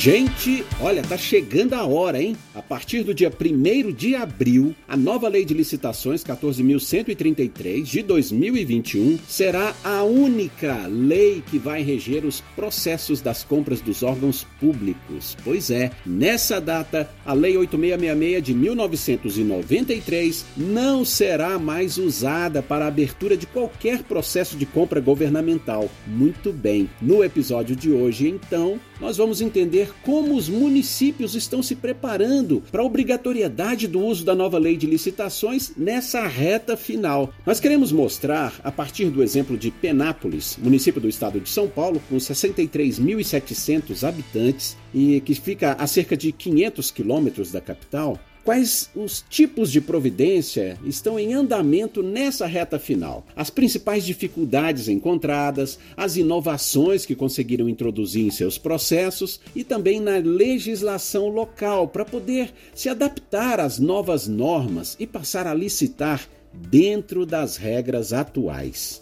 Gente, olha, tá chegando a hora, hein? A partir do dia 1 de abril, a nova Lei de Licitações 14.133 de 2021 será a única lei que vai reger os processos das compras dos órgãos públicos. Pois é, nessa data, a Lei 8666 de 1993 não será mais usada para a abertura de qualquer processo de compra governamental. Muito bem, no episódio de hoje, então, nós vamos entender como os municípios estão se preparando para a obrigatoriedade do uso da nova lei de licitações nessa reta final. Nós queremos mostrar, a partir do exemplo de Penápolis, município do estado de São Paulo, com 63.700 habitantes e que fica a cerca de 500 quilômetros da capital, Quais os tipos de providência estão em andamento nessa reta final? As principais dificuldades encontradas, as inovações que conseguiram introduzir em seus processos e também na legislação local para poder se adaptar às novas normas e passar a licitar dentro das regras atuais.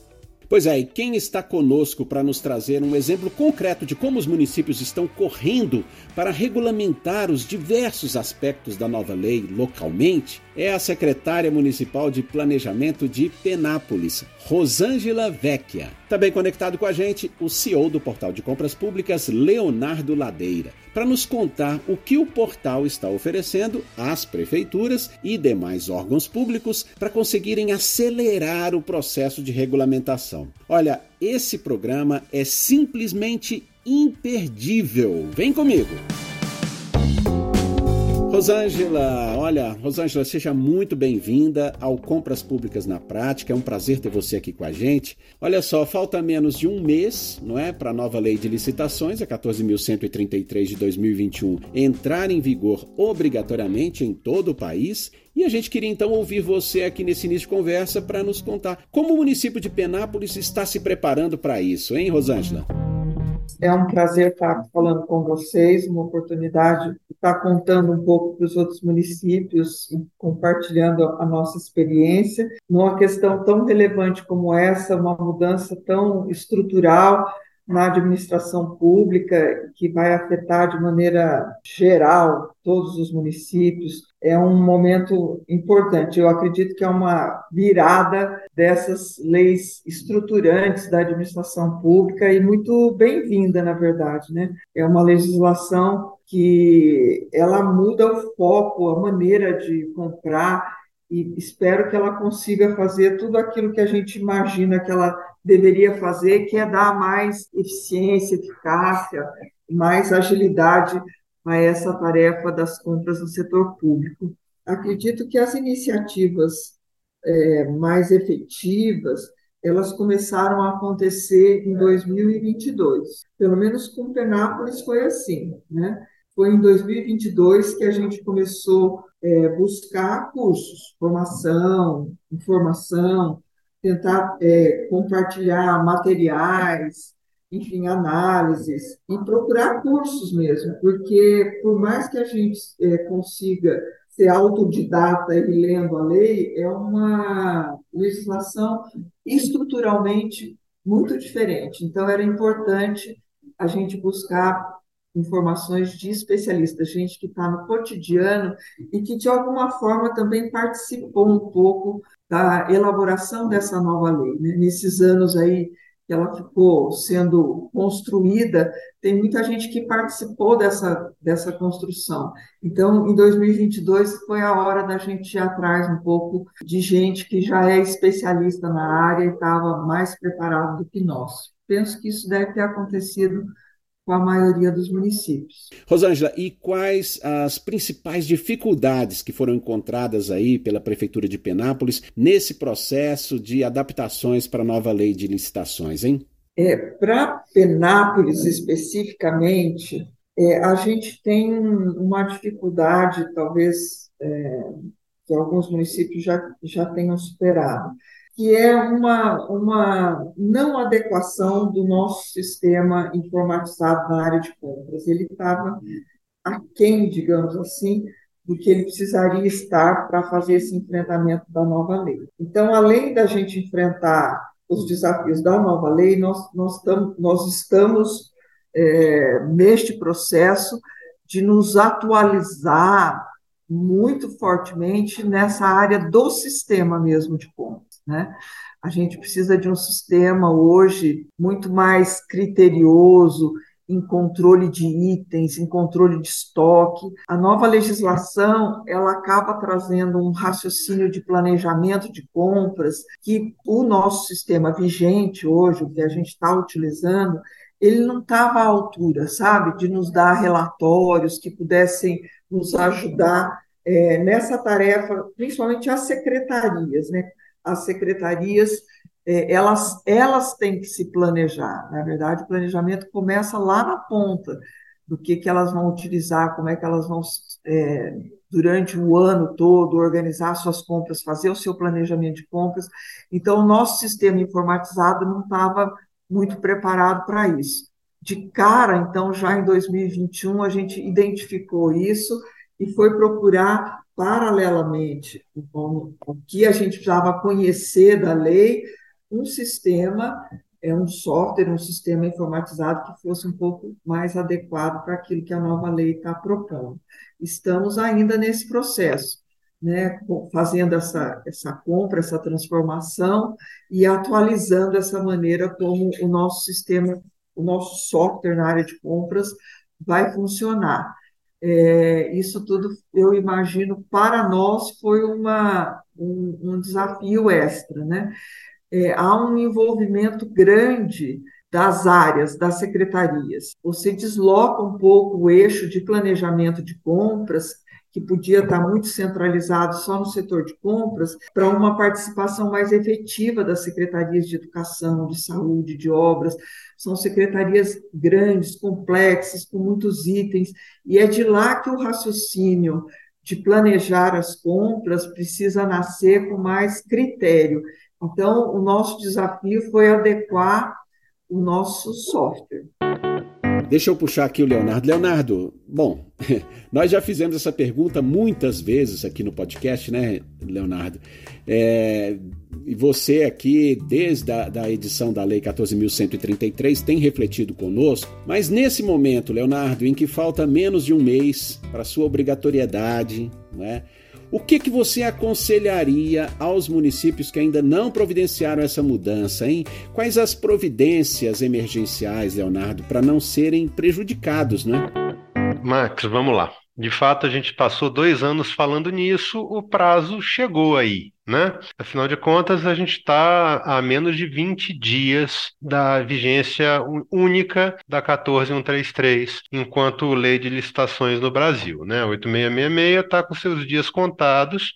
Pois é, e quem está conosco para nos trazer um exemplo concreto de como os municípios estão correndo para regulamentar os diversos aspectos da nova lei localmente é a secretária municipal de Planejamento de Penápolis, Rosângela Vecchia. Também conectado com a gente, o CEO do Portal de Compras Públicas, Leonardo Ladeira, para nos contar o que o portal está oferecendo às prefeituras e demais órgãos públicos para conseguirem acelerar o processo de regulamentação. Olha, esse programa é simplesmente imperdível. Vem comigo! Rosângela, olha, Rosângela, seja muito bem-vinda ao Compras Públicas na Prática. É um prazer ter você aqui com a gente. Olha só, falta menos de um mês, não é, para a nova lei de licitações, a 14.133 de 2021, entrar em vigor obrigatoriamente em todo o país. E a gente queria então ouvir você aqui nesse início de conversa para nos contar como o município de Penápolis está se preparando para isso, hein, Rosângela? É um prazer estar falando com vocês, uma oportunidade estar contando um pouco para os outros municípios compartilhando a nossa experiência. Numa questão tão relevante como essa, uma mudança tão estrutural na administração pública, que vai afetar de maneira geral todos os municípios, é um momento importante. Eu acredito que é uma virada dessas leis estruturantes da administração pública e muito bem-vinda, na verdade, né? É uma legislação que ela muda o foco, a maneira de comprar e espero que ela consiga fazer tudo aquilo que a gente imagina que ela deveria fazer, que é dar mais eficiência, eficácia, mais agilidade a essa tarefa das compras no setor público. Acredito que as iniciativas é, mais efetivas elas começaram a acontecer em 2022. Pelo menos com Penápolis foi assim, né? Foi em 2022 que a gente começou é, buscar cursos, formação, informação, tentar é, compartilhar materiais, enfim, análises, e procurar cursos mesmo, porque por mais que a gente é, consiga ser autodidata e lendo a lei, é uma legislação estruturalmente muito diferente. Então, era importante a gente buscar informações de especialistas, gente que está no cotidiano e que, de alguma forma, também participou um pouco da elaboração dessa nova lei. Né? Nesses anos aí que ela ficou sendo construída, tem muita gente que participou dessa, dessa construção. Então, em 2022, foi a hora da gente ir atrás um pouco de gente que já é especialista na área e estava mais preparado do que nós. Penso que isso deve ter acontecido com a maioria dos municípios. Rosângela, e quais as principais dificuldades que foram encontradas aí pela Prefeitura de Penápolis nesse processo de adaptações para a nova lei de licitações, hein? É, para Penápolis especificamente, é, a gente tem uma dificuldade, talvez, é, que alguns municípios já, já tenham superado que é uma, uma não adequação do nosso sistema informatizado na área de compras. Ele estava aquém, digamos assim, do que ele precisaria estar para fazer esse enfrentamento da nova lei. Então, além da gente enfrentar os desafios da nova lei, nós, nós, tam, nós estamos é, neste processo de nos atualizar muito fortemente nessa área do sistema mesmo de contas, né? A gente precisa de um sistema hoje muito mais criterioso, em controle de itens, em controle de estoque. A nova legislação, ela acaba trazendo um raciocínio de planejamento de compras que o nosso sistema vigente hoje, o que a gente está utilizando, ele não estava à altura, sabe, de nos dar relatórios que pudessem nos ajudar é, nessa tarefa, principalmente as secretarias, né? As secretarias é, elas, elas têm que se planejar. Na verdade, o planejamento começa lá na ponta, do que, que elas vão utilizar, como é que elas vão, é, durante o ano todo, organizar suas compras, fazer o seu planejamento de compras. Então, o nosso sistema informatizado não estava muito preparado para isso. De cara, então, já em 2021, a gente identificou isso e foi procurar paralelamente o que a gente precisava conhecer da lei um sistema, é um software, um sistema informatizado que fosse um pouco mais adequado para aquilo que a nova lei está propondo. Estamos ainda nesse processo, né, fazendo essa, essa compra, essa transformação e atualizando essa maneira como o nosso sistema, o nosso software na área de compras vai funcionar. É, isso tudo, eu imagino, para nós foi uma, um, um desafio extra, né? é, há um envolvimento grande das áreas, das secretarias. Você desloca um pouco o eixo de planejamento de compras, que podia estar muito centralizado só no setor de compras, para uma participação mais efetiva das secretarias de educação, de saúde, de obras. São secretarias grandes, complexas, com muitos itens, e é de lá que o raciocínio de planejar as compras precisa nascer com mais critério. Então, o nosso desafio foi adequar o nosso software. Deixa eu puxar aqui o Leonardo. Leonardo, bom, nós já fizemos essa pergunta muitas vezes aqui no podcast, né, Leonardo? É, e você aqui, desde a da edição da Lei 14.133, tem refletido conosco, mas nesse momento, Leonardo, em que falta menos de um mês para sua obrigatoriedade, né? O que, que você aconselharia aos municípios que ainda não providenciaram essa mudança, hein? Quais as providências emergenciais, Leonardo, para não serem prejudicados, né? Max, vamos lá. De fato, a gente passou dois anos falando nisso, o prazo chegou aí, né? Afinal de contas, a gente está a menos de 20 dias da vigência única da 14133, enquanto lei de licitações no Brasil, né? 8666 está com seus dias contados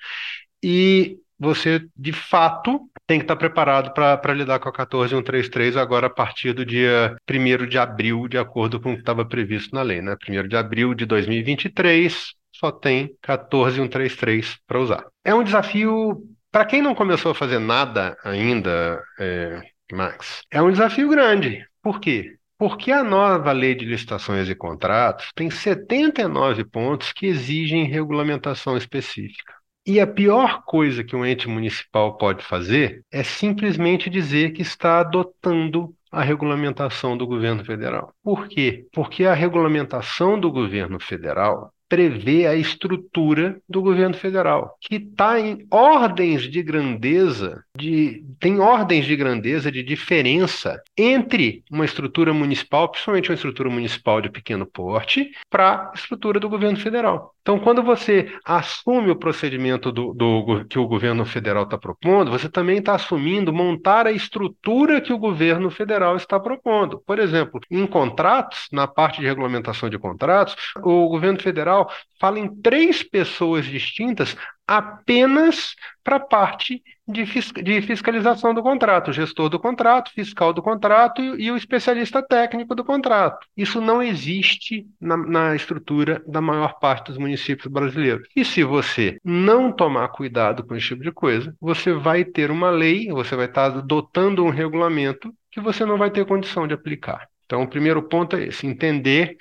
e você, de fato, tem que estar preparado para lidar com a 14133 agora a partir do dia 1 de abril, de acordo com o que estava previsto na lei. Né? 1 de abril de 2023, só tem 14133 para usar. É um desafio, para quem não começou a fazer nada ainda, é, Max, é um desafio grande. Por quê? Porque a nova lei de licitações e contratos tem 79 pontos que exigem regulamentação específica. E a pior coisa que um ente municipal pode fazer é simplesmente dizer que está adotando a regulamentação do governo federal. Por quê? Porque a regulamentação do governo federal prevê a estrutura do governo federal, que está em ordens de grandeza, de, tem ordens de grandeza de diferença entre uma estrutura municipal, principalmente uma estrutura municipal de pequeno porte, para a estrutura do governo federal. Então, quando você assume o procedimento do, do que o governo federal está propondo, você também está assumindo montar a estrutura que o governo federal está propondo. Por exemplo, em contratos, na parte de regulamentação de contratos, o governo federal fala em três pessoas distintas apenas para a parte de, de, fiscalização do contrato, o gestor do contrato, fiscal do contrato e, e o especialista técnico do contrato. Isso não existe na, na, estrutura da maior parte dos municípios brasileiros. E se você não tomar cuidado com esse tipo de coisa, você vai ter uma lei, você vai estar adotando um regulamento que você não vai ter condição de aplicar. Então, o primeiro ponto é esse: entender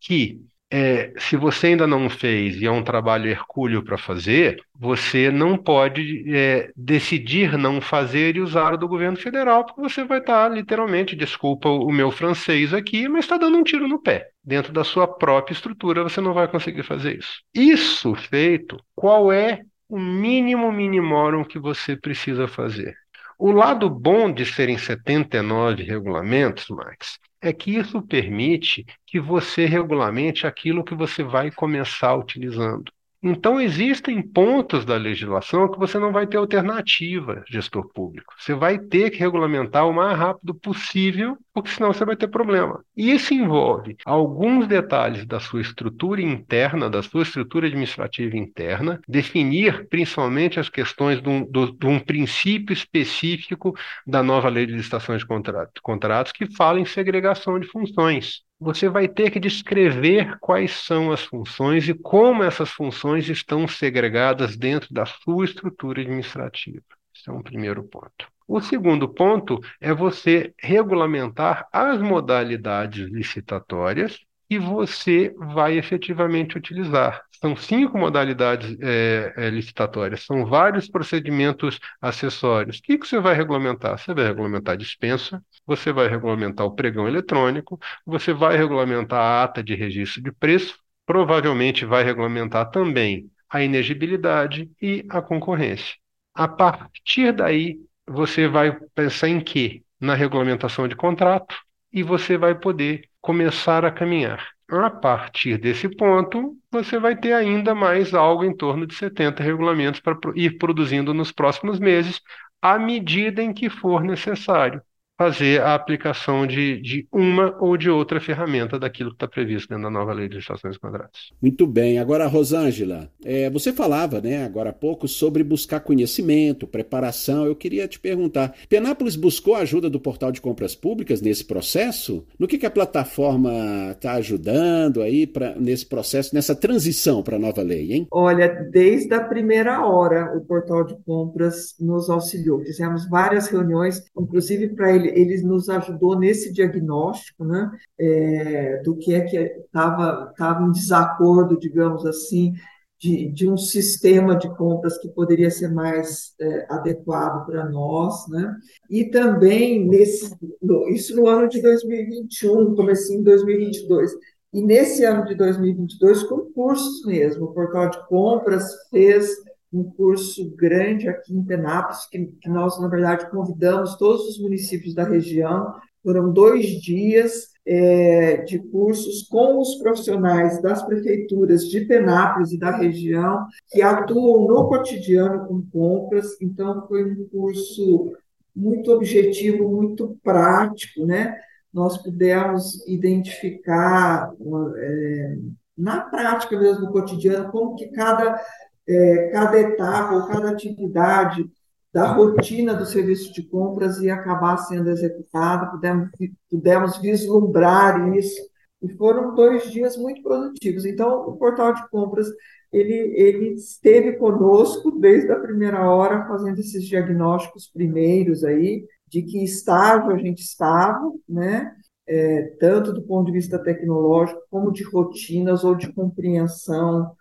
que é, se você ainda não fez e é um trabalho hercúleo para fazer, você não pode é, decidir não fazer e usar o do governo federal, porque você vai estar tá, literalmente, desculpa o meu francês aqui, mas está dando um tiro no pé. Dentro da sua própria estrutura, você não vai conseguir fazer isso. Isso feito, qual é o mínimo minimorum que você precisa fazer? O lado bom de serem 79 regulamentos, Max, é que isso permite que você regulamente aquilo que você vai começar utilizando. Então, existem pontos da legislação que você não vai ter alternativa, gestor público. Você vai ter que regulamentar o mais rápido possível, porque senão você vai ter problema. E isso envolve alguns detalhes da sua estrutura interna, da sua estrutura administrativa interna, definir principalmente as questões de um, de um princípio específico da nova lei de licitações de contratos, que fala em segregação de funções você vai ter que descrever quais são as funções e como essas funções estão segregadas dentro da sua estrutura administrativa. Esse é um primeiro ponto. O segundo ponto é você regulamentar as modalidades licitatórias que você vai efetivamente utilizar. São cinco modalidades é, é, licitatórias, são vários procedimentos acessórios. O que, que você vai regulamentar? Você vai regulamentar a dispensa, você vai regulamentar o pregão eletrônico, você vai regulamentar a ata de registro de preço, provavelmente vai regulamentar também a inegibilidade e a concorrência. A partir daí, você vai pensar em quê? Na regulamentação de contrato e você vai poder começar a caminhar. A partir desse ponto, você vai ter ainda mais algo em torno de 70 regulamentos para ir produzindo nos próximos meses, à medida em que for necessário fazer a aplicação de, de uma ou de outra ferramenta daquilo que está previsto dentro da nova lei de licitações e contratos. Muito bem. Agora, Rosângela, é, você falava né, agora há pouco sobre buscar conhecimento, preparação. Eu queria te perguntar: Penápolis buscou a ajuda do portal de compras públicas nesse processo? No que, que a plataforma está ajudando aí pra, nesse processo, nessa transição para a nova lei, hein? Olha, desde a primeira hora o portal de compras nos auxiliou. Fizemos várias reuniões, inclusive para ele ele, nos ajudou nesse diagnóstico, né, é, do que é que estava tava em desacordo, digamos assim, de, de, um sistema de compras que poderia ser mais é, adequado para nós, né? E também nesse, no, isso no ano de 2021, comecinho em 2022. E nesse ano de 2022, concursos mesmo, o portal de compras fez um curso grande aqui em Penápolis, que, que nós, na verdade, convidamos todos os municípios da região. Foram dois dias é, de cursos com os profissionais das prefeituras de Penápolis e da região, que atuam no cotidiano com compras. Então, foi um curso muito objetivo, muito prático, né? Nós pudemos identificar é, na prática mesmo, no cotidiano, como que cada é, cada etapa ou cada atividade da rotina do serviço de compras ia acabar sendo executada, pudemos, pudemos vislumbrar isso, e foram dois dias muito produtivos. Então, o portal de compras ele, ele esteve conosco desde a primeira hora, fazendo esses diagnósticos primeiros aí, de que estágio a gente estava, né? É, tanto do ponto de vista tecnológico, como de rotinas ou de compreensão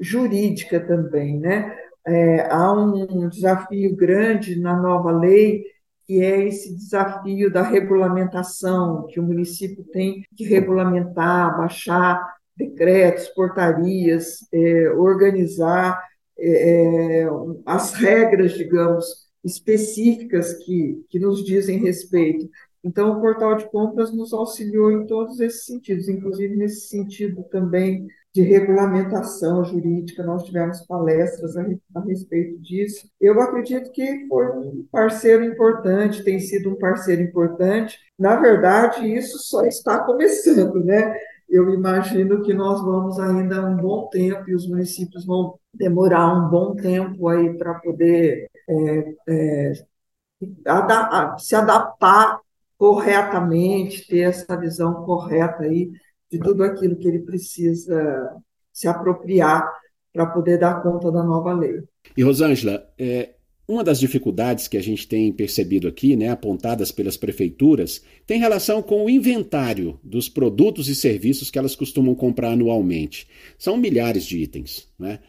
jurídica também, né? É, há um desafio grande na nova lei, que é esse desafio da regulamentação, que o município tem que regulamentar, baixar decretos, portarias, é, organizar é, é as regras, digamos, específicas que, que nos dizem respeito. Então, o portal de compras nos auxiliou em todos esses sentidos, inclusive nesse sentido também de regulamentação jurídica, nós tivemos palestras a, a, respeito disso. Eu acredito que foi um parceiro importante, tem sido um parceiro importante. Na verdade, isso só está começando, né? Eu imagino que nós vamos ainda um bom tempo e os municípios vão demorar um bom tempo aí para poder é, é, se adaptar corretamente, ter essa visão correta aí de tudo aquilo que ele precisa se apropriar para poder dar conta da nova lei. E, Rosângela, é, Uma das dificuldades que a gente tem percebido aqui, né, apontadas pelas prefeituras, tem relação com o inventário dos produtos e serviços que elas costumam comprar anualmente. São milhares de itens. Né?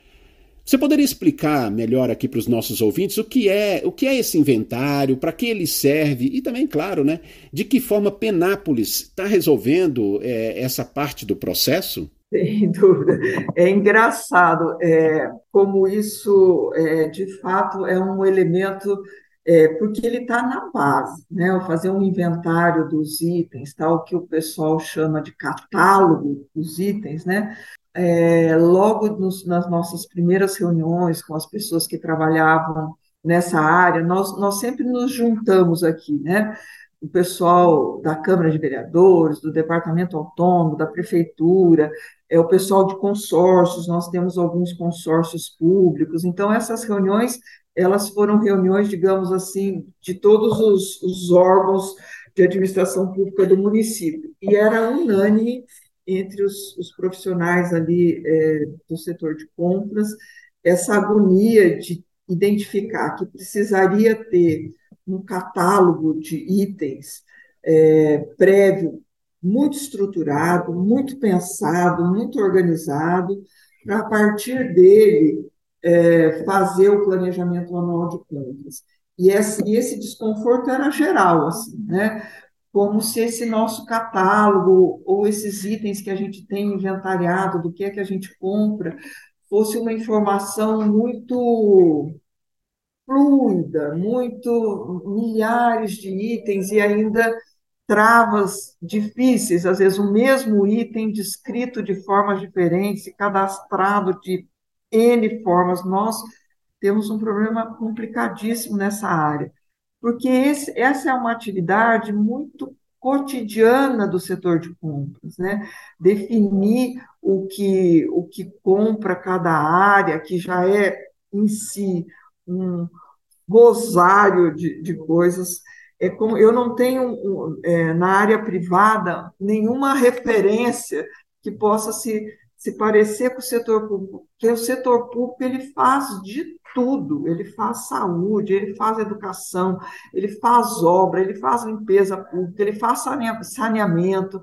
Você poderia explicar melhor aqui para os nossos ouvintes o que é, o que é esse inventário, para que ele serve e também, claro, né, de que forma Penápolis está resolvendo é, essa parte do processo? Sem dúvida. É engraçado é, como isso, é, de fato, é um elemento, é, porque ele está na base, né? Fazer um inventário dos itens, tal que o pessoal chama de catálogo dos itens, né? É, logo nos, nas nossas primeiras reuniões com as pessoas que trabalhavam nessa área, nós, nós sempre nos juntamos aqui, né? o pessoal da Câmara de Vereadores, do Departamento Autônomo, da Prefeitura, é o pessoal de consórcios, nós temos alguns consórcios públicos, então essas reuniões, elas foram reuniões, digamos assim, de todos os, os órgãos de administração pública do município, e era unânime entre os, os profissionais ali é, do setor de compras, essa agonia de identificar que precisaria ter um catálogo de itens é, prévio, muito estruturado, muito pensado, muito organizado, para a partir dele é, fazer o planejamento anual de compras. E esse, e esse desconforto era geral, assim, né? Como se esse nosso catálogo ou esses itens que a gente tem inventariado do que é que a gente compra fosse uma informação muito fluida, muito milhares de itens e ainda travas difíceis, às vezes o mesmo item descrito de formas diferentes e cadastrado de N formas. Nós temos um problema complicadíssimo nessa área, porque esse, essa é uma atividade muito cotidiana do setor de compras, né? Definir o que o que compra cada área, que já é em si um rosário de, de coisas. É como eu não tenho é, na área privada nenhuma referência que possa se, se parecer com o setor público, porque o setor público ele faz de tudo, ele faz saúde, ele faz educação, ele faz obra, ele faz limpeza pública, ele faz saneamento.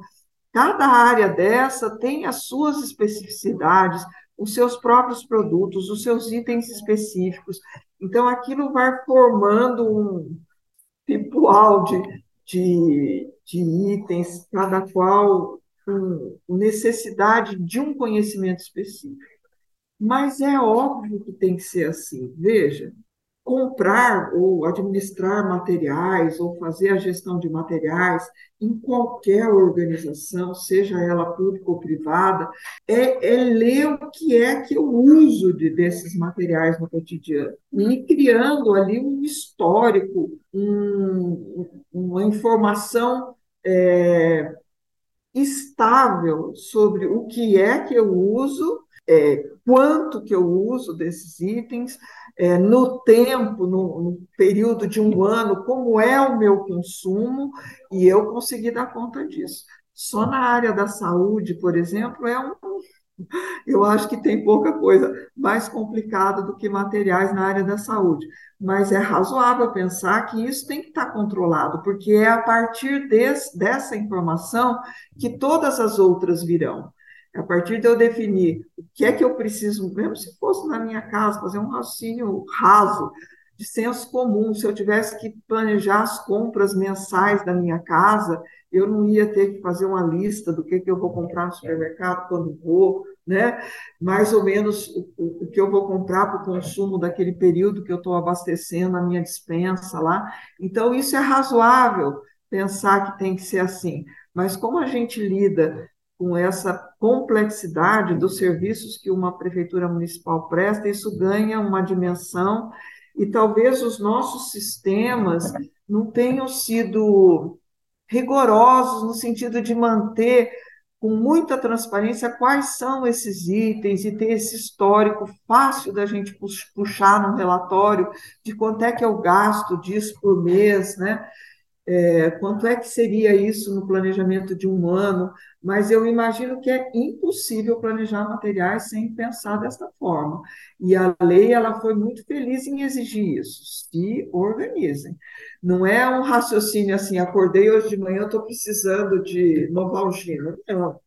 Cada área dessa tem as suas especificidades, os seus próprios produtos, os seus itens específicos. Então, aquilo vai formando um ritual de, de, de itens, cada qual com necessidade de um conhecimento específico. Mas é óbvio que tem que ser assim. Veja, comprar ou administrar materiais ou fazer a gestão de materiais em qualquer organização, seja ela pública ou privada, é, é ler o que é que eu uso de, desses materiais no cotidiano e criando ali um histórico, um, uma informação é, estável sobre o que é que eu uso, é, quanto que eu uso desses itens, é, no tempo, no, no, período de um ano, como é o meu consumo, e eu consegui dar conta disso. Só na área da saúde, por exemplo, é um. Eu acho que tem pouca coisa mais complicada do que materiais na área da saúde, mas é razoável pensar que isso tem que estar controlado, porque é a partir desse, dessa informação que todas as outras virão. A partir de eu definir o que é que eu preciso, mesmo se fosse na minha casa, fazer um raciocínio raso, de senso comum, se eu tivesse que planejar as compras mensais da minha casa, eu não ia ter que fazer uma lista do que, que eu vou comprar no supermercado quando vou, né? mais ou menos o, o que eu vou comprar para o consumo daquele período que eu estou abastecendo a minha dispensa lá. Então, isso é razoável pensar que tem que ser assim. Mas como a gente lida com essa complexidade dos serviços que uma prefeitura municipal presta, isso ganha uma dimensão e talvez os nossos sistemas não tenham sido rigorosos no sentido de manter com muita transparência quais são esses itens e ter esse histórico fácil da gente puxar num relatório de quanto é que eu gasto disso por mês, né? É, quanto é que seria isso no planejamento de um ano, mas eu imagino que é impossível planejar materiais sem pensar desta forma. E a lei ela foi muito feliz em exigir isso. Se organizem. Não é um raciocínio assim, acordei hoje de manhã, estou precisando de novalgina. Não.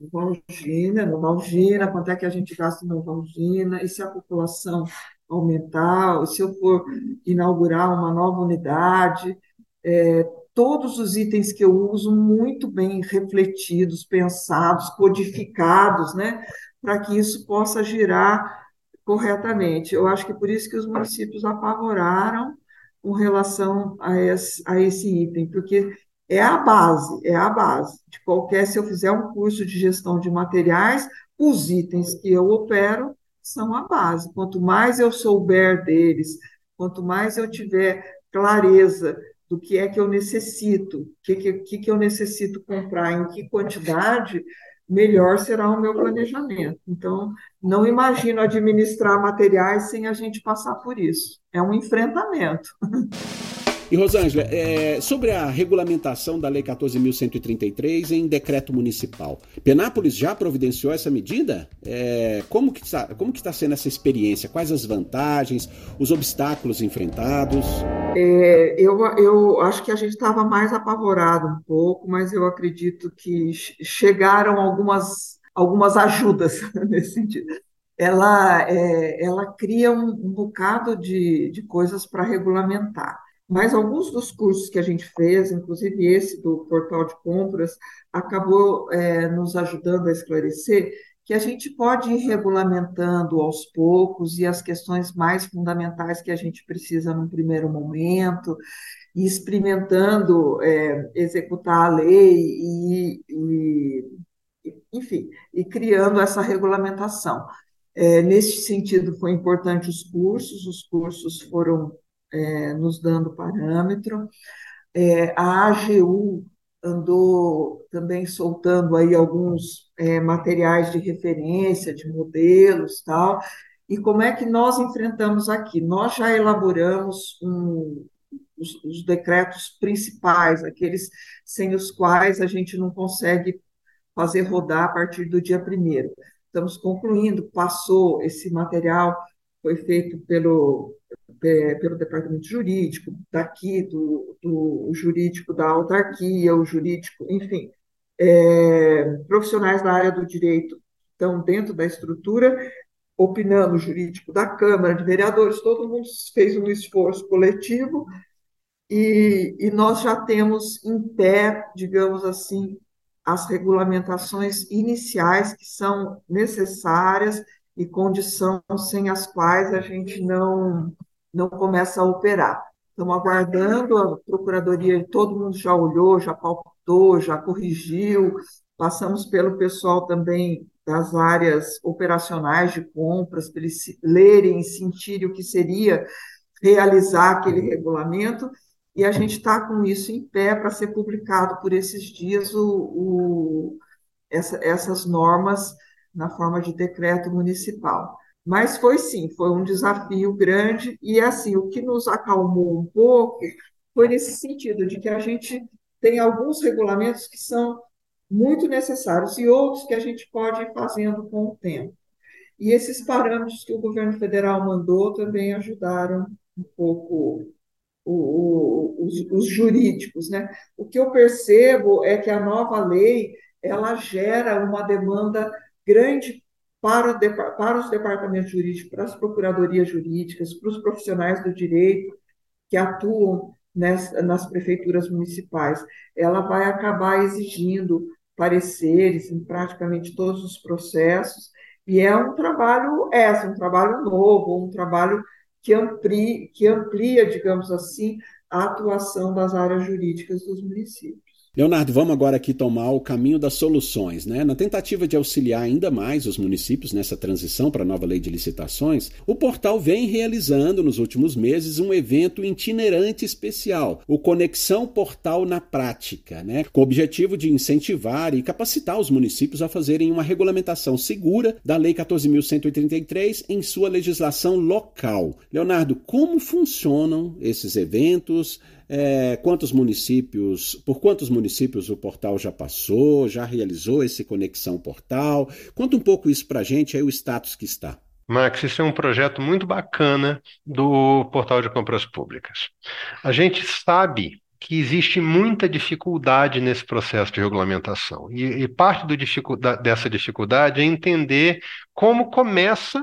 Novalgina, novalgina, quanto é que a gente gasta em novalgina, e se a população aumentar, se eu for inaugurar uma nova unidade, é, todos os itens que eu uso muito bem refletidos, pensados, codificados, né, para que isso possa girar corretamente. Eu acho que por isso que os municípios apavoraram com relação a esse, a esse item, porque é a base, é a base de qualquer, se eu fizer um curso de gestão de materiais, os itens que eu opero são a base. Quanto mais eu souber deles, quanto mais eu tiver clareza do que é que eu necessito, o que, que, que eu necessito comprar, em que quantidade, melhor será o meu planejamento. Então, não imagino administrar materiais sem a gente passar por isso. É um enfrentamento. E Rosângela, é, sobre a regulamentação da Lei 14.133 em decreto municipal, Penápolis já providenciou essa medida? É, como, que está, está sendo essa experiência? Quais as vantagens, os obstáculos enfrentados? É, eu, eu acho que a gente estava mais apavorado um pouco, mas eu acredito que chegaram algumas, algumas ajudas nesse sentido ela, é, ela cria um, um bocado de, de coisas para regulamentar. Mas alguns dos cursos que a gente fez, inclusive esse do portal de compras, acabou é, nos ajudando a esclarecer que a gente pode ir regulamentando aos poucos e as questões mais fundamentais que a gente precisa num primeiro momento, e experimentando é, executar a lei e, e, enfim, e criando essa regulamentação. É, nesse sentido, foi importante os cursos, os cursos foram é, nos dando parâmetro. É, a AGU andou também soltando aí alguns é, materiais de referência, de modelos tal. E como é que nós enfrentamos aqui? Nós já elaboramos um, os, os, decretos principais, aqueles sem os quais a gente não consegue fazer rodar a partir do dia primeiro. Estamos concluindo, passou esse material, foi feito pelo é, pelo departamento jurídico, daqui, do, do jurídico da autarquia, o jurídico, enfim, é, profissionais da área do direito estão dentro da estrutura, opinando o jurídico da Câmara de Vereadores, todo mundo fez um esforço coletivo e, e nós já temos em pé, digamos assim, as regulamentações iniciais que são necessárias e condição sem as quais a gente não não começa a operar. Estamos aguardando, a Procuradoria, todo mundo já olhou, já palpitou, já corrigiu, passamos pelo pessoal também das áreas operacionais de compras, para eles lerem e sentirem o que seria realizar aquele regulamento, e a gente está com isso em pé para ser publicado por esses dias o, o essa, essas normas na forma de decreto municipal. Mas foi sim, foi um desafio grande, e assim, o que nos acalmou um pouco foi nesse sentido, de que a gente tem alguns regulamentos que são muito necessários e outros que a gente pode ir fazendo com o tempo. E esses parâmetros que o governo federal mandou também ajudaram um pouco o, o, os, os, jurídicos. Né? O que eu percebo é que a nova lei ela gera uma demanda grande para, para os departamentos jurídicos, para as procuradorias jurídicas, para os profissionais do direito que atuam nas, nas prefeituras municipais. Ela vai acabar exigindo pareceres em praticamente todos os processos, e é um trabalho é um trabalho novo, um trabalho que amplia, que amplia, digamos assim, a atuação das áreas jurídicas dos municípios. Leonardo, vamos agora aqui tomar o caminho das soluções, né? Na tentativa de auxiliar ainda mais os municípios nessa transição para a nova lei de licitações, o portal vem realizando nos últimos meses um evento itinerante especial, o Conexão Portal na Prática, né? Com o objetivo de incentivar e capacitar os municípios a fazerem uma regulamentação segura da Lei 14.133 em sua legislação local. Leonardo, como funcionam esses eventos? É, quantos municípios, por quantos municípios o portal já passou, já realizou esse Conexão Portal? Conta um pouco isso para a gente, aí o status que está. Max, isso é um projeto muito bacana do Portal de Compras Públicas. A gente sabe que existe muita dificuldade nesse processo de regulamentação. E, e parte dificuldade, dessa dificuldade é entender como começa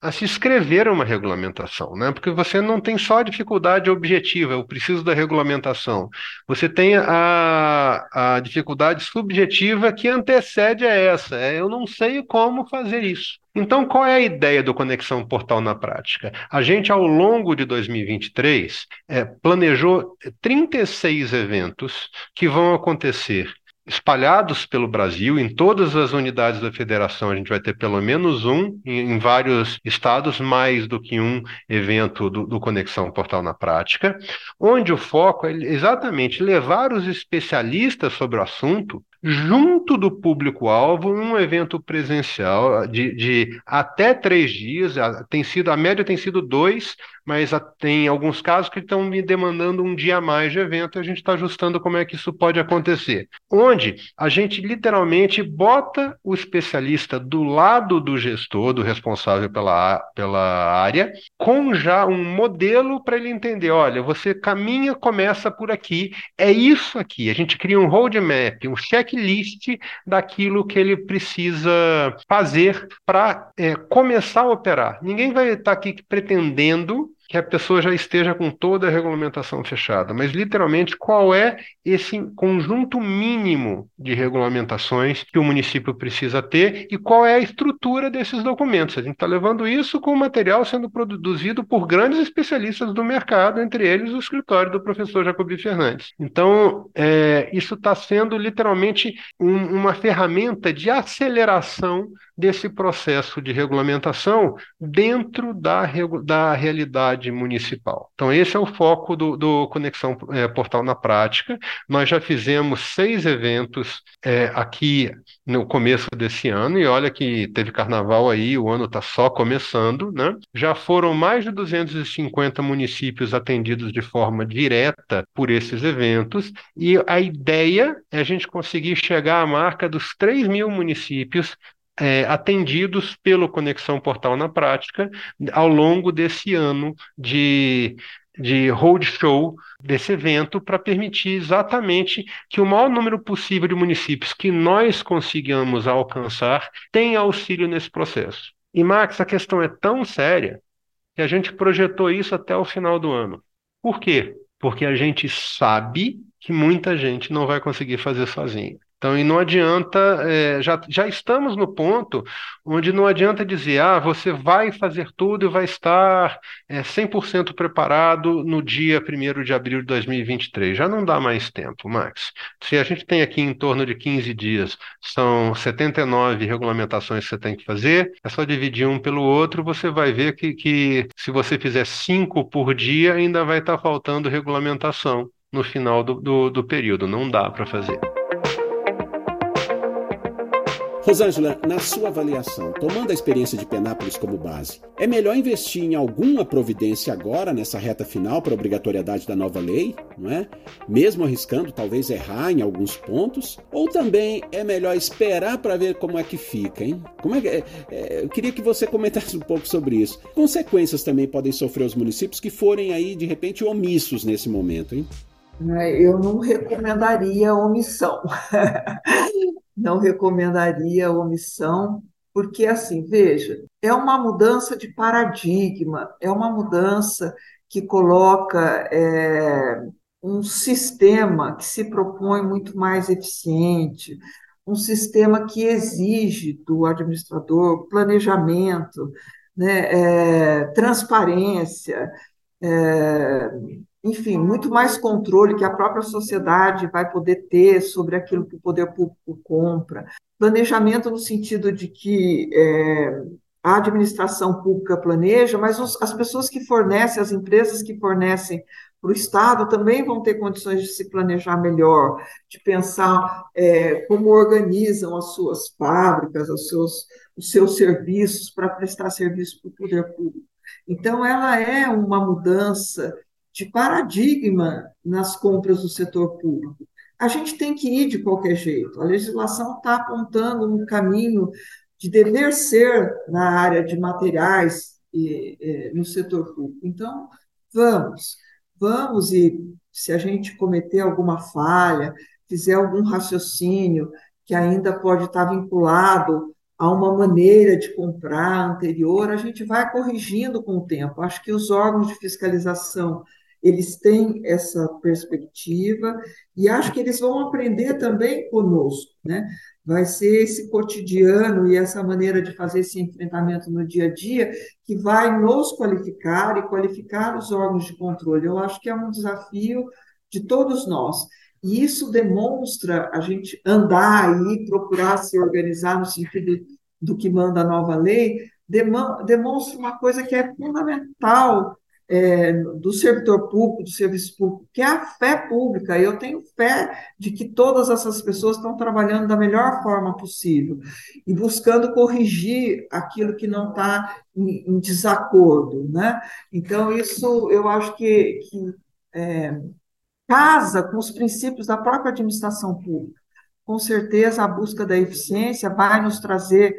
a se escrever uma regulamentação, né? Porque você não tem só a dificuldade objetiva, eu preciso da regulamentação. Você tem a, a dificuldade subjetiva que antecede a essa. É, eu não sei como fazer isso. Então, qual é a ideia do Conexão Portal na prática? A gente, ao longo de 2023, é, planejou 36 eventos que vão acontecer espalhados pelo Brasil, em todas as unidades da federação, a gente vai ter pelo menos um, em, em vários estados, mais do que um evento do, do, Conexão Portal na Prática, onde o foco é exatamente levar os especialistas sobre o assunto junto do público-alvo, um evento presencial de, de, até três dias, tem sido, a média tem sido dois, mas tem alguns casos que estão me demandando um dia a mais de evento, e a gente está ajustando como é que isso pode acontecer. Onde a gente literalmente bota o especialista do lado do gestor, do responsável pela, pela área, com já um modelo para ele entender: olha, você caminha, começa por aqui, é isso aqui. A gente cria um roadmap, um checklist daquilo que ele precisa fazer para é, começar a operar. Ninguém vai estar tá aqui pretendendo que a pessoa já esteja com toda a regulamentação fechada, mas literalmente qual é esse conjunto mínimo de regulamentações que o município precisa ter e qual é a estrutura desses documentos. A gente está levando isso com o material sendo produzido por grandes especialistas do mercado, entre eles o escritório do professor Jacobi Fernandes. Então, é, isso está sendo literalmente um, uma ferramenta de aceleração desse processo de regulamentação dentro da, da realidade municipal. Então, esse é o foco do, do Conexão é, Portal na Prática. Nós já fizemos seis eventos é, aqui no começo desse ano, e olha que teve carnaval aí, o ano está só começando, né? Já foram mais de 250 municípios atendidos de forma direta por esses eventos, e a ideia é a gente conseguir chegar à marca dos 3 mil municípios é, atendidos pelo Conexão Portal na Prática ao longo desse ano de, de roadshow desse evento para permitir exatamente que o maior número possível de municípios que nós consigamos alcançar tenha auxílio nesse processo. E, Max, a questão é tão séria que a gente projetou isso até o final do ano. Por quê? Porque a gente sabe que muita gente não vai conseguir fazer sozinho. Então, e não adianta, é, já, já estamos no ponto onde não adianta dizer, ah, você vai fazer tudo e vai estar é, 100% preparado no dia 1 de abril de 2023. Já não dá mais tempo, Max. Se a gente tem aqui em torno de 15 dias, são 79 regulamentações que você tem que fazer, é só dividir um pelo outro, você vai ver que, que se você fizer cinco por dia, ainda vai estar faltando regulamentação no final do, do, do período. Não dá para fazer. Rosângela, na sua avaliação, tomando a experiência de Penápolis como base, é melhor investir em alguma providência agora, nessa reta final, para a obrigatoriedade da nova lei, não é? Mesmo arriscando talvez errar em alguns pontos? Ou também é melhor esperar para ver como é que fica, hein? Como é que, é, é, eu queria que você comentasse um pouco sobre isso. Consequências também podem sofrer os municípios que forem aí, de repente, omissos nesse momento, hein? É, eu não recomendaria omissão. não recomendaria a omissão, porque, assim, veja, é uma mudança de paradigma, é uma mudança que coloca é, um sistema que se propõe muito mais eficiente, um sistema que exige do administrador planejamento, né, é, transparência, é, enfim, muito mais controle que a própria sociedade vai poder ter sobre aquilo que o poder público compra. Planejamento no sentido de que é, a administração pública planeja, mas os, as pessoas que fornecem, as empresas que fornecem para o Estado também vão ter condições de se planejar melhor, de pensar é, como organizam as suas fábricas, os seus, os seus serviços para prestar serviço para o poder público. Então, ela é uma mudança de paradigma nas compras do setor público. A gente tem que ir de qualquer jeito. A legislação está apontando um caminho de dever ser na área de materiais e, e, no setor público. Então, vamos, vamos e se a gente cometer alguma falha, fizer algum raciocínio que ainda pode estar vinculado a uma maneira de comprar anterior, a gente vai corrigindo com o tempo. Acho que os órgãos de fiscalização eles têm essa perspectiva e acho que eles vão aprender também conosco, né? Vai ser esse cotidiano e essa maneira de fazer esse enfrentamento no dia a dia que vai nos qualificar e qualificar os órgãos de controle. Eu acho que é um desafio de todos nós. E isso demonstra a gente andar aí, procurar se organizar no sentido do que manda a nova lei, demonstra uma coisa que é fundamental é, do servidor público, do serviço público, que é a fé pública. Eu tenho fé de que todas essas pessoas estão trabalhando da melhor forma possível e buscando corrigir aquilo que não está em, em, desacordo. Né? Então, isso eu acho que, que é, casa com os princípios da própria administração pública. Com certeza, a busca da eficiência vai nos trazer.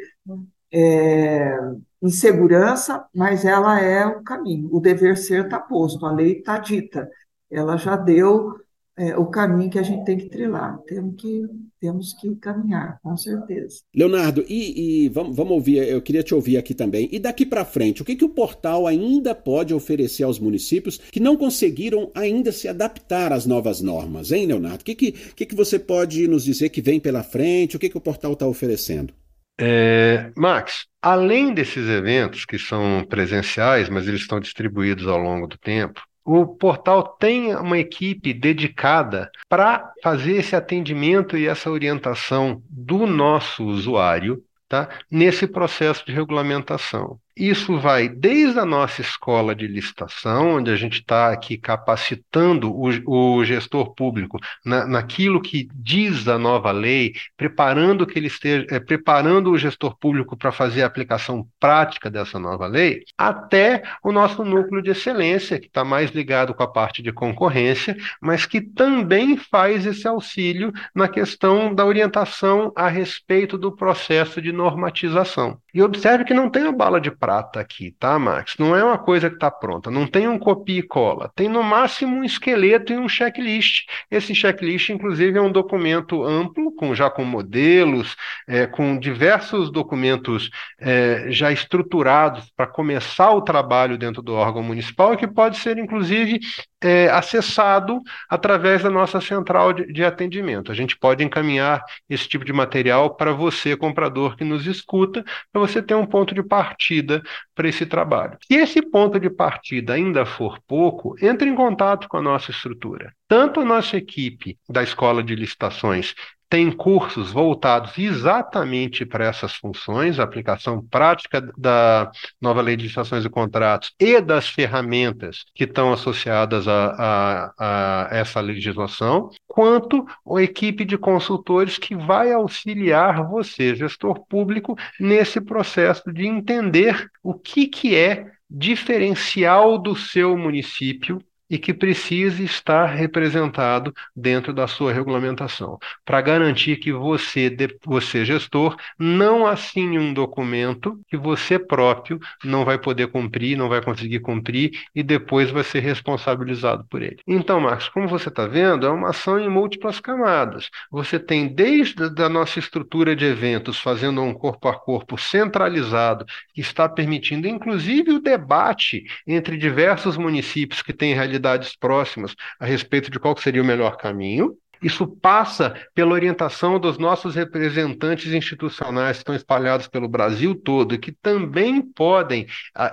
É, insegurança, mas ela é o caminho. O dever ser está posto, a lei está dita. Ela já deu é, o caminho que a gente tem que trilhar. Temos que, temos que caminhar, com certeza. Leonardo, e, e vamos, vamos, ouvir, eu queria te ouvir aqui também. E daqui para frente, o que, que o portal ainda pode oferecer aos municípios que não conseguiram ainda se adaptar às novas normas, hein, Leonardo? O que, que, que, que você pode nos dizer que vem pela frente? O que, que o portal está oferecendo? É, Max, além desses eventos que são presenciais, mas eles estão distribuídos ao longo do tempo, o portal tem uma equipe dedicada para fazer esse atendimento e essa orientação do nosso usuário tá, nesse processo de regulamentação. Isso vai desde a nossa escola de licitação, onde a gente está aqui capacitando o, o gestor público na, naquilo que diz a nova lei, preparando que ele esteja, é, preparando o gestor público para fazer a aplicação prática dessa nova lei, até o nosso núcleo de excelência, que está mais ligado com a parte de concorrência, mas que também faz esse auxílio na questão da orientação a respeito do processo de normatização. E observe que não tem a bala de prata aqui, tá, Max? Não é uma coisa que está pronta, não tem um copia e cola. Tem no máximo um esqueleto e um checklist. Esse checklist, inclusive, é um documento amplo, com, já com modelos, é, com diversos documentos é, já estruturados para começar o trabalho dentro do órgão municipal, que pode ser, inclusive, é, acessado através da nossa central de, de, atendimento. A gente pode encaminhar esse tipo de material para você, comprador que nos escuta, para você ter um ponto de partida para esse trabalho. Se esse ponto de partida ainda for pouco, entre em contato com a nossa estrutura. Tanto a nossa equipe da Escola de Licitações tem cursos voltados exatamente para essas funções, a aplicação prática da nova lei de licitações e contratos e das ferramentas que estão associadas a, a, a essa legislação, quanto a equipe de consultores que vai auxiliar você, gestor público, nesse processo de entender o que, que é diferencial do seu município e que precise estar representado dentro da sua regulamentação, para garantir que você, você, gestor, não assine um documento que você próprio não vai poder cumprir, não vai conseguir cumprir e depois vai ser responsabilizado por ele. Então, Marcos, como você está vendo, é uma ação em múltiplas camadas. Você tem desde a nossa estrutura de eventos, fazendo um corpo a corpo centralizado, que está permitindo, inclusive, o debate entre diversos municípios que têm realidade realidades próximas a respeito de qual seria o melhor caminho. Isso passa pela orientação dos nossos representantes institucionais que estão espalhados pelo Brasil todo que também podem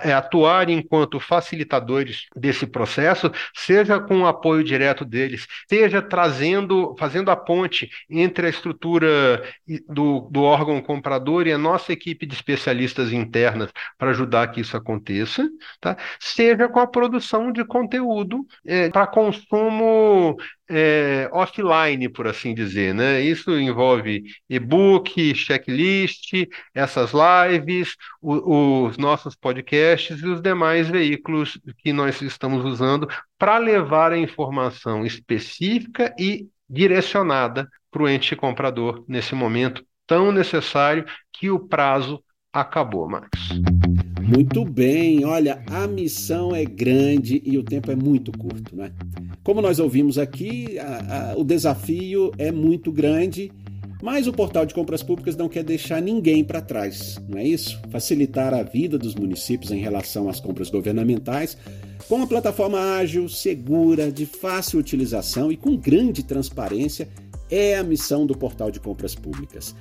é, atuar enquanto facilitadores desse processo, seja com o apoio direto deles, seja trazendo, fazendo a ponte entre a estrutura do, do órgão comprador e a nossa equipe de especialistas internas para ajudar que isso aconteça, tá? seja com a produção de conteúdo é, para consumo é, offline, por assim dizer. Né? Isso envolve e-book, checklist, essas lives, o, os nossos podcasts e os demais veículos que nós estamos usando para levar a informação específica e direcionada para o ente comprador nesse momento tão necessário que o prazo acabou, Max. Muito bem, olha, a missão é grande e o tempo é muito curto, né? Como nós ouvimos aqui, a, a, o desafio é muito grande, mas o portal de compras públicas não quer deixar ninguém para trás, não é isso? Facilitar a vida dos municípios em relação às compras governamentais com uma plataforma ágil, segura, de fácil utilização e com grande transparência é a missão do portal de compras públicas.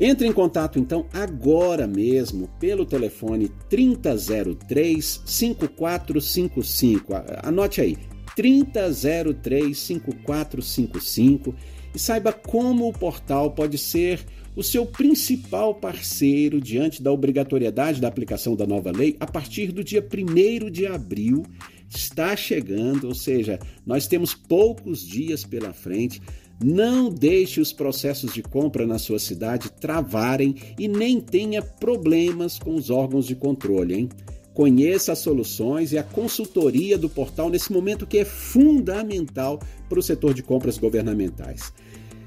Entre em contato então agora mesmo pelo telefone 3003 5455. Anote aí, 3003 5455 e saiba como o portal pode ser o seu principal parceiro diante da obrigatoriedade da aplicação da nova lei a partir do dia 1 de abril. Está chegando, ou seja, nós temos poucos dias pela frente não deixe os processos de compra na sua cidade travarem e nem tenha problemas com os órgãos de controle, hein? Conheça as soluções e a consultoria do portal nesse momento que é fundamental para o setor de compras governamentais.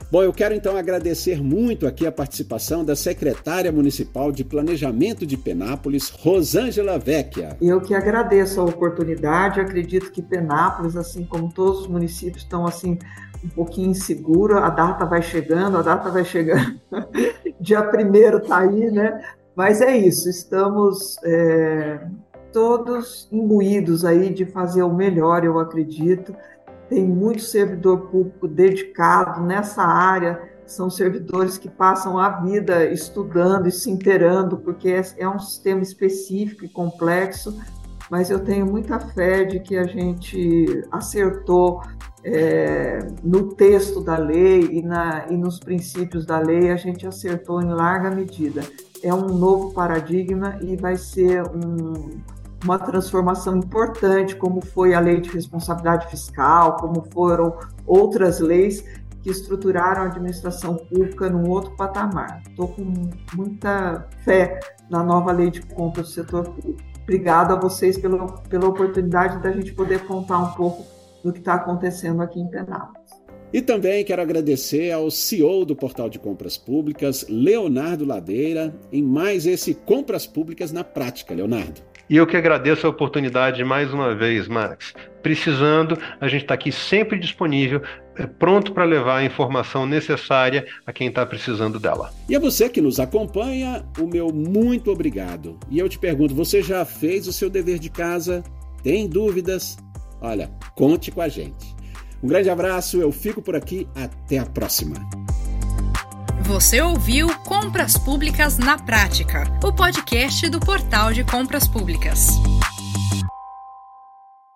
Bom, eu quero então agradecer muito aqui a participação da secretária municipal de Planejamento de Penápolis, Rosângela Vecchia. Eu que agradeço a oportunidade, acredito que Penápolis, assim como todos os municípios, estão assim um pouquinho inseguro, a data vai chegando, a data vai chegando, dia primeiro está aí, né? Mas é isso, estamos é, todos imbuídos aí de fazer o melhor, eu acredito. Tem muito servidor público dedicado nessa área, são servidores que passam a vida estudando e se inteirando, porque é, é um sistema específico e complexo, mas eu tenho muita fé de que a gente acertou é, no texto da lei e, na, e nos princípios da lei, a gente acertou em larga medida. É um novo paradigma e vai ser um, uma transformação importante, como foi a lei de responsabilidade fiscal, como foram outras leis que estruturaram a administração pública num outro patamar. Estou com muita fé na nova lei de compras do setor público. Obrigado a vocês pela, pela oportunidade da gente poder contar um pouco do que está acontecendo aqui em Penápolis. E também quero agradecer ao CEO do Portal de Compras Públicas, Leonardo Ladeira, em mais esse Compras Públicas na Prática. Leonardo. E eu que agradeço a oportunidade mais uma vez, Max. Precisando, a gente está aqui sempre disponível, é, pronto para levar a informação necessária a quem está precisando dela. E a você que nos acompanha, o meu muito obrigado. E eu te pergunto, você já fez o seu dever de casa? Tem dúvidas? Olha, conte com a gente. Um grande abraço, eu fico por aqui, até a próxima. Você ouviu Compras Públicas na Prática, o podcast do Portal de Compras Públicas.